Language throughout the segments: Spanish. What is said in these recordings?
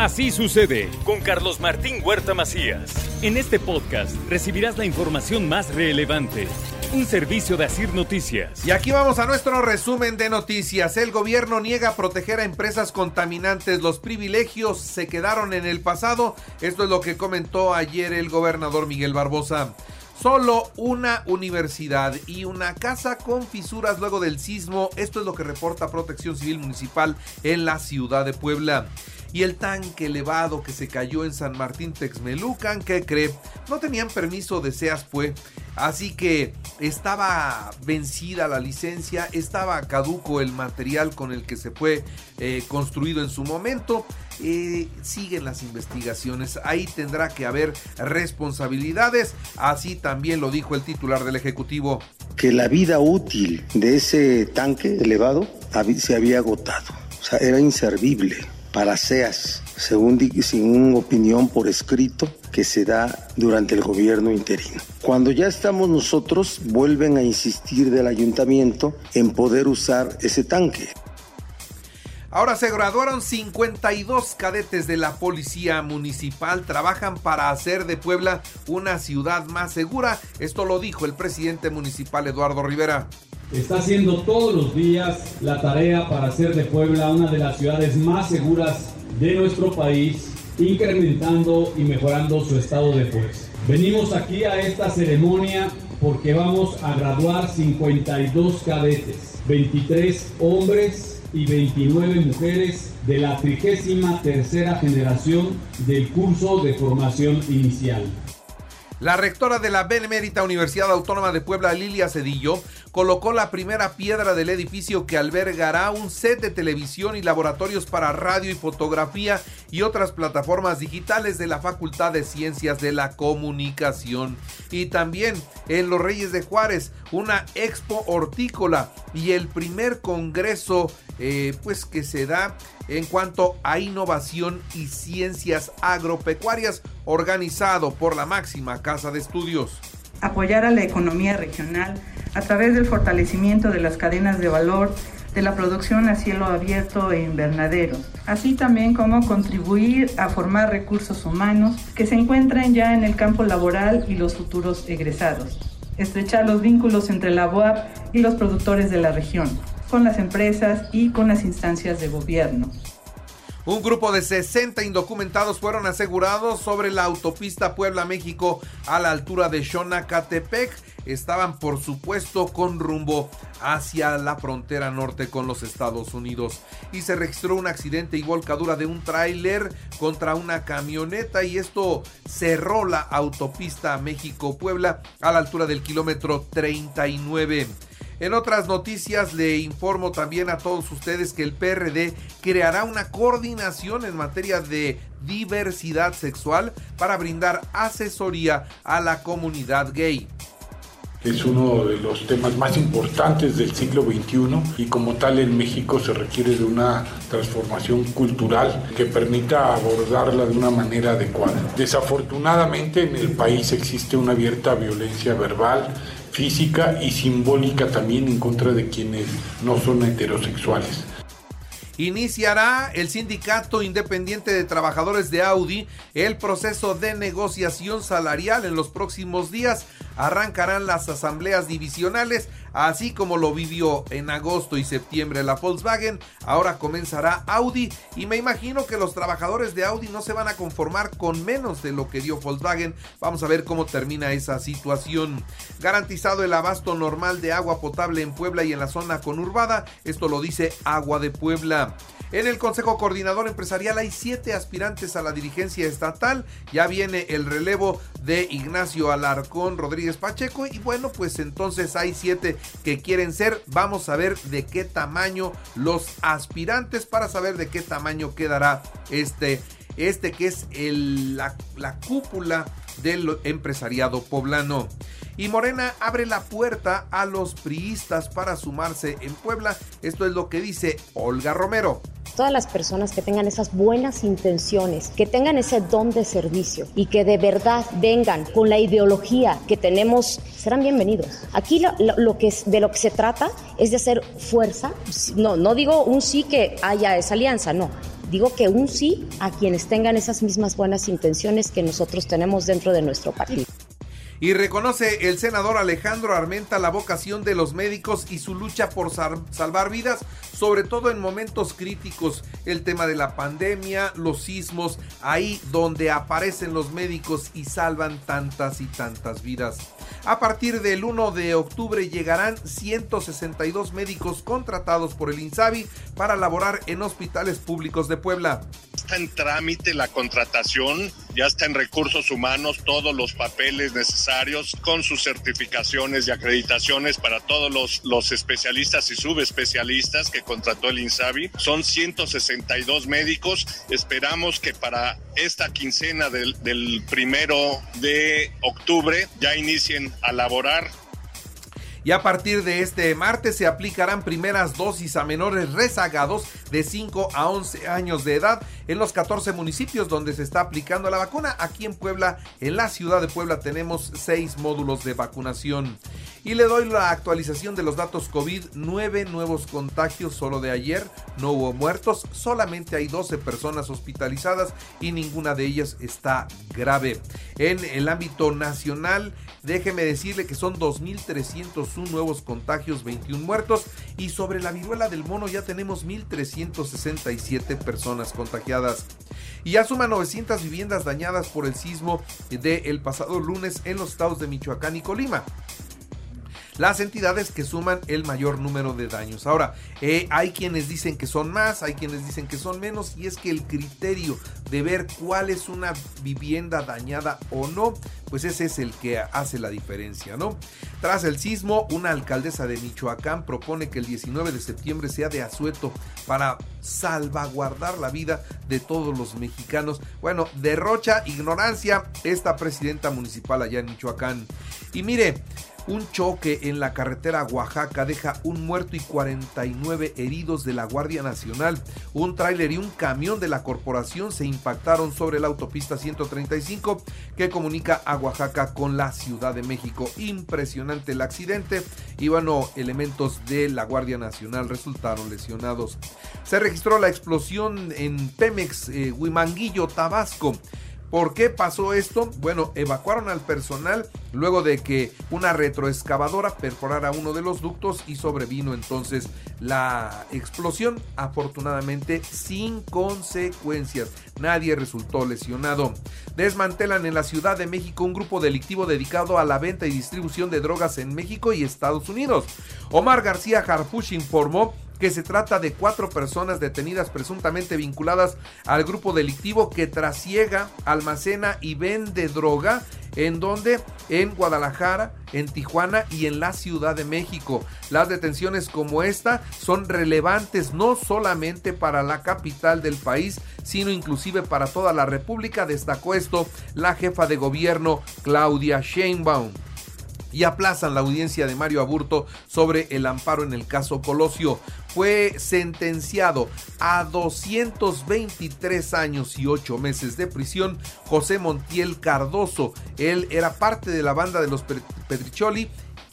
Así sucede con Carlos Martín Huerta Macías. En este podcast recibirás la información más relevante. Un servicio de Asir Noticias. Y aquí vamos a nuestro resumen de noticias. El gobierno niega proteger a empresas contaminantes. Los privilegios se quedaron en el pasado. Esto es lo que comentó ayer el gobernador Miguel Barbosa. Solo una universidad y una casa con fisuras luego del sismo. Esto es lo que reporta Protección Civil Municipal en la ciudad de Puebla. Y el tanque elevado que se cayó en San Martín Texmelucan, ¿qué cree? No tenían permiso de SEASPUE, así que estaba vencida la licencia, estaba caduco el material con el que se fue eh, construido en su momento. Eh, siguen las investigaciones. Ahí tendrá que haber responsabilidades. Así también lo dijo el titular del Ejecutivo. Que la vida útil de ese tanque elevado se había agotado. O sea, era inservible para SEAS, según, según opinión por escrito que se da durante el gobierno interino. Cuando ya estamos nosotros, vuelven a insistir del ayuntamiento en poder usar ese tanque. Ahora se graduaron 52 cadetes de la Policía Municipal. Trabajan para hacer de Puebla una ciudad más segura. Esto lo dijo el presidente municipal Eduardo Rivera. Está haciendo todos los días la tarea para hacer de Puebla una de las ciudades más seguras de nuestro país, incrementando y mejorando su estado de fuerza. Venimos aquí a esta ceremonia porque vamos a graduar 52 cadetes, 23 hombres y 29 mujeres de la 33 generación del curso de formación inicial. La rectora de la Benemérita Universidad Autónoma de Puebla, Lilia Cedillo, colocó la primera piedra del edificio que albergará un set de televisión y laboratorios para radio y fotografía y otras plataformas digitales de la Facultad de Ciencias de la Comunicación. Y también en Los Reyes de Juárez, una expo hortícola y el primer congreso eh, pues que se da en cuanto a innovación y ciencias agropecuarias organizado por la máxima casa de estudios. Apoyar a la economía regional a través del fortalecimiento de las cadenas de valor de la producción a cielo abierto e invernaderos, así también como contribuir a formar recursos humanos que se encuentran ya en el campo laboral y los futuros egresados, estrechar los vínculos entre la UAP y los productores de la región, con las empresas y con las instancias de gobierno. Un grupo de 60 indocumentados fueron asegurados sobre la autopista Puebla-México a la altura de Xonacatepec. Estaban, por supuesto, con rumbo hacia la frontera norte con los Estados Unidos. Y se registró un accidente y volcadura de un tráiler contra una camioneta y esto cerró la autopista México-Puebla a la altura del kilómetro 39. En otras noticias le informo también a todos ustedes que el PRD creará una coordinación en materia de diversidad sexual para brindar asesoría a la comunidad gay es uno de los temas más importantes del siglo XXI y como tal en México se requiere de una transformación cultural que permita abordarla de una manera adecuada. Desafortunadamente en el país existe una abierta violencia verbal, física y simbólica también en contra de quienes no son heterosexuales. Iniciará el Sindicato Independiente de Trabajadores de Audi el proceso de negociación salarial en los próximos días. Arrancarán las asambleas divisionales así como lo vivió en agosto y septiembre la Volkswagen, ahora comenzará Audi y me imagino que los trabajadores de Audi no se van a conformar con menos de lo que dio Volkswagen. Vamos a ver cómo termina esa situación. Garantizado el abasto normal de agua potable en Puebla y en la zona conurbada, esto lo dice Agua de Puebla. En el Consejo Coordinador Empresarial hay siete aspirantes a la dirigencia estatal. Ya viene el relevo de Ignacio Alarcón Rodríguez Pacheco y bueno, pues entonces hay siete que quieren ser. Vamos a ver de qué tamaño los aspirantes para saber de qué tamaño quedará este, este que es la cúpula del empresariado poblano. Y Morena abre la puerta a los priistas para sumarse en Puebla. Esto es lo que dice Olga Romero todas las personas que tengan esas buenas intenciones, que tengan ese don de servicio y que de verdad vengan con la ideología que tenemos, serán bienvenidos. Aquí lo, que es, de lo que se trata es de hacer fuerza. No, no digo un sí que haya esa alianza, no. Digo que un sí a quienes tengan esas mismas buenas intenciones que nosotros tenemos dentro de nuestro partido. Y reconoce el senador Alejandro Armenta la vocación de los médicos y su lucha por salvar vidas, sobre todo en momentos críticos, el tema de la pandemia, los sismos, ahí donde aparecen los médicos y salvan tantas y tantas vidas. A partir del 1 de octubre llegarán 162 médicos contratados por el INSABI para laborar en hospitales públicos de Puebla. En trámite la contratación, ya está en recursos humanos todos los papeles necesarios con sus certificaciones y acreditaciones para todos los, los especialistas y subespecialistas que contrató el INSABI. Son 162 médicos. Esperamos que para esta quincena del, del primero de octubre ya inicien a laborar y a partir de este martes se aplicarán primeras dosis a menores rezagados de 5 a 11 años de edad en los 14 municipios donde se está aplicando la vacuna. Aquí en Puebla, en la ciudad de Puebla, tenemos 6 módulos de vacunación. Y le doy la actualización de los datos COVID, 9 nuevos contagios solo de ayer, no hubo muertos, solamente hay 12 personas hospitalizadas y ninguna de ellas está grave. En el ámbito nacional, déjeme decirle que son 2.301 nuevos contagios, 21 muertos y sobre la viruela del mono ya tenemos 1.367 personas contagiadas. Y ya suman 900 viviendas dañadas por el sismo del pasado lunes en los estados de Michoacán y Colima las entidades que suman el mayor número de daños. Ahora, eh, hay quienes dicen que son más, hay quienes dicen que son menos, y es que el criterio de ver cuál es una vivienda dañada o no, pues ese es el que hace la diferencia, ¿no? Tras el sismo, una alcaldesa de Michoacán propone que el 19 de septiembre sea de asueto para salvaguardar la vida de todos los mexicanos. Bueno, derrocha ignorancia esta presidenta municipal allá en Michoacán. Y mire, un choque en la carretera Oaxaca deja un muerto y 49 heridos de la Guardia Nacional. Un tráiler y un camión de la corporación se impactaron sobre la autopista 135 que comunica a Oaxaca con la Ciudad de México. Impresionante el accidente y bueno, elementos de la Guardia Nacional resultaron lesionados. Se registró la explosión en Pemex eh, Huimanguillo, Tabasco. ¿Por qué pasó esto? Bueno, evacuaron al personal luego de que una retroexcavadora perforara uno de los ductos y sobrevino entonces la explosión, afortunadamente sin consecuencias. Nadie resultó lesionado. Desmantelan en la Ciudad de México un grupo delictivo dedicado a la venta y distribución de drogas en México y Estados Unidos. Omar García Harfush informó que se trata de cuatro personas detenidas presuntamente vinculadas al grupo delictivo que trasiega, almacena y vende droga en donde en Guadalajara, en Tijuana y en la Ciudad de México. Las detenciones como esta son relevantes no solamente para la capital del país, sino inclusive para toda la República, destacó esto la jefa de gobierno Claudia Sheinbaum y aplazan la audiencia de Mario Aburto sobre el amparo en el caso Colosio. Fue sentenciado a 223 años y 8 meses de prisión José Montiel Cardoso. Él era parte de la banda de los Pedricholi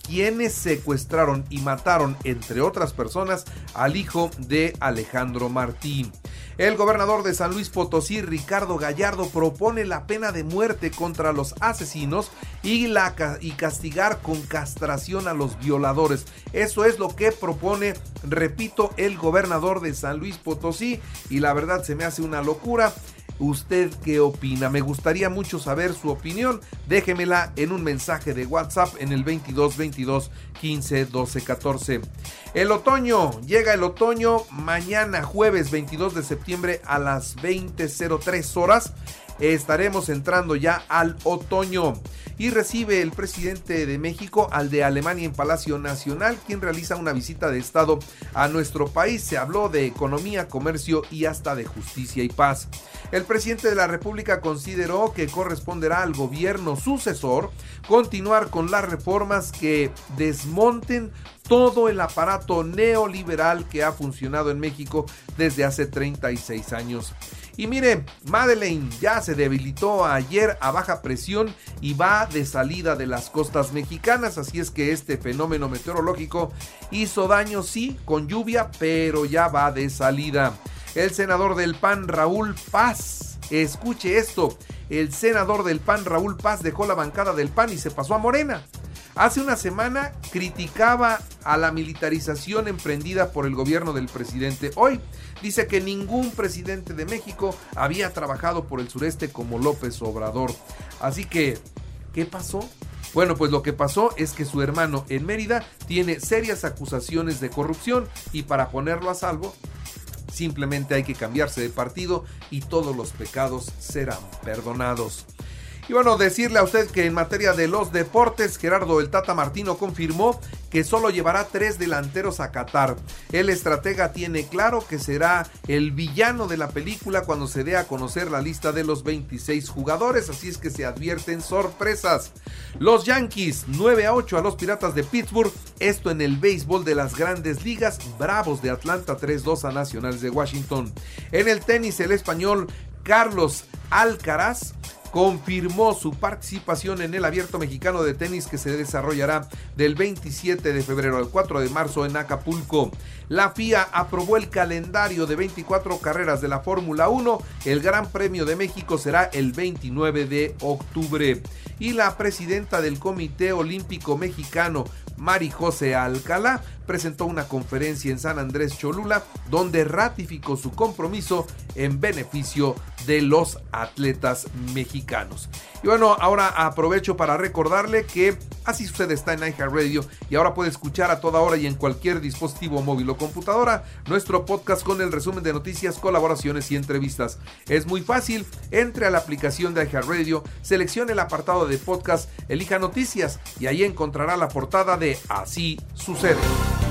quienes secuestraron y mataron, entre otras personas, al hijo de Alejandro Martín. El gobernador de San Luis Potosí, Ricardo Gallardo, propone la pena de muerte contra los asesinos y, la, y castigar con castración a los violadores. Eso es lo que propone, repito, el gobernador de San Luis Potosí y la verdad se me hace una locura. ¿Usted qué opina? Me gustaría mucho saber su opinión. Déjemela en un mensaje de WhatsApp en el 22 22 15 12 14. El otoño, llega el otoño mañana jueves 22 de septiembre a las 20.03 horas estaremos entrando ya al otoño. Y recibe el presidente de México al de Alemania en Palacio Nacional, quien realiza una visita de Estado a nuestro país. Se habló de economía, comercio y hasta de justicia y paz. El presidente de la República consideró que corresponderá al gobierno sucesor continuar con las reformas que desmonten todo el aparato neoliberal que ha funcionado en México desde hace 36 años. Y mire, Madeleine ya se debilitó ayer a baja presión y va de salida de las costas mexicanas, así es que este fenómeno meteorológico hizo daño, sí, con lluvia, pero ya va de salida. El senador del PAN, Raúl Paz, escuche esto, el senador del PAN, Raúl Paz, dejó la bancada del PAN y se pasó a Morena. Hace una semana criticaba a la militarización emprendida por el gobierno del presidente. Hoy dice que ningún presidente de México había trabajado por el sureste como López Obrador. Así que, ¿qué pasó? Bueno, pues lo que pasó es que su hermano en Mérida tiene serias acusaciones de corrupción y para ponerlo a salvo, simplemente hay que cambiarse de partido y todos los pecados serán perdonados. Y bueno, decirle a usted que en materia de los deportes, Gerardo el Tata Martino confirmó que solo llevará tres delanteros a Qatar. El estratega tiene claro que será el villano de la película cuando se dé a conocer la lista de los 26 jugadores, así es que se advierten sorpresas. Los Yankees 9 a 8 a los Piratas de Pittsburgh, esto en el béisbol de las grandes ligas, Bravos de Atlanta 3-2 a Nacionales de Washington. En el tenis el español Carlos Alcaraz confirmó su participación en el Abierto Mexicano de Tenis que se desarrollará del 27 de febrero al 4 de marzo en Acapulco. La FIA aprobó el calendario de 24 carreras de la Fórmula 1. El Gran Premio de México será el 29 de octubre. Y la presidenta del Comité Olímpico Mexicano, Mari José Alcalá, presentó una conferencia en San Andrés Cholula donde ratificó su compromiso en beneficio de los atletas mexicanos. Y bueno, ahora aprovecho para recordarle que así sucede está en Radio y ahora puede escuchar a toda hora y en cualquier dispositivo móvil o computadora nuestro podcast con el resumen de noticias, colaboraciones y entrevistas. Es muy fácil, entre a la aplicación de Radio, seleccione el apartado de podcast, elija noticias y ahí encontrará la portada de Así sucede.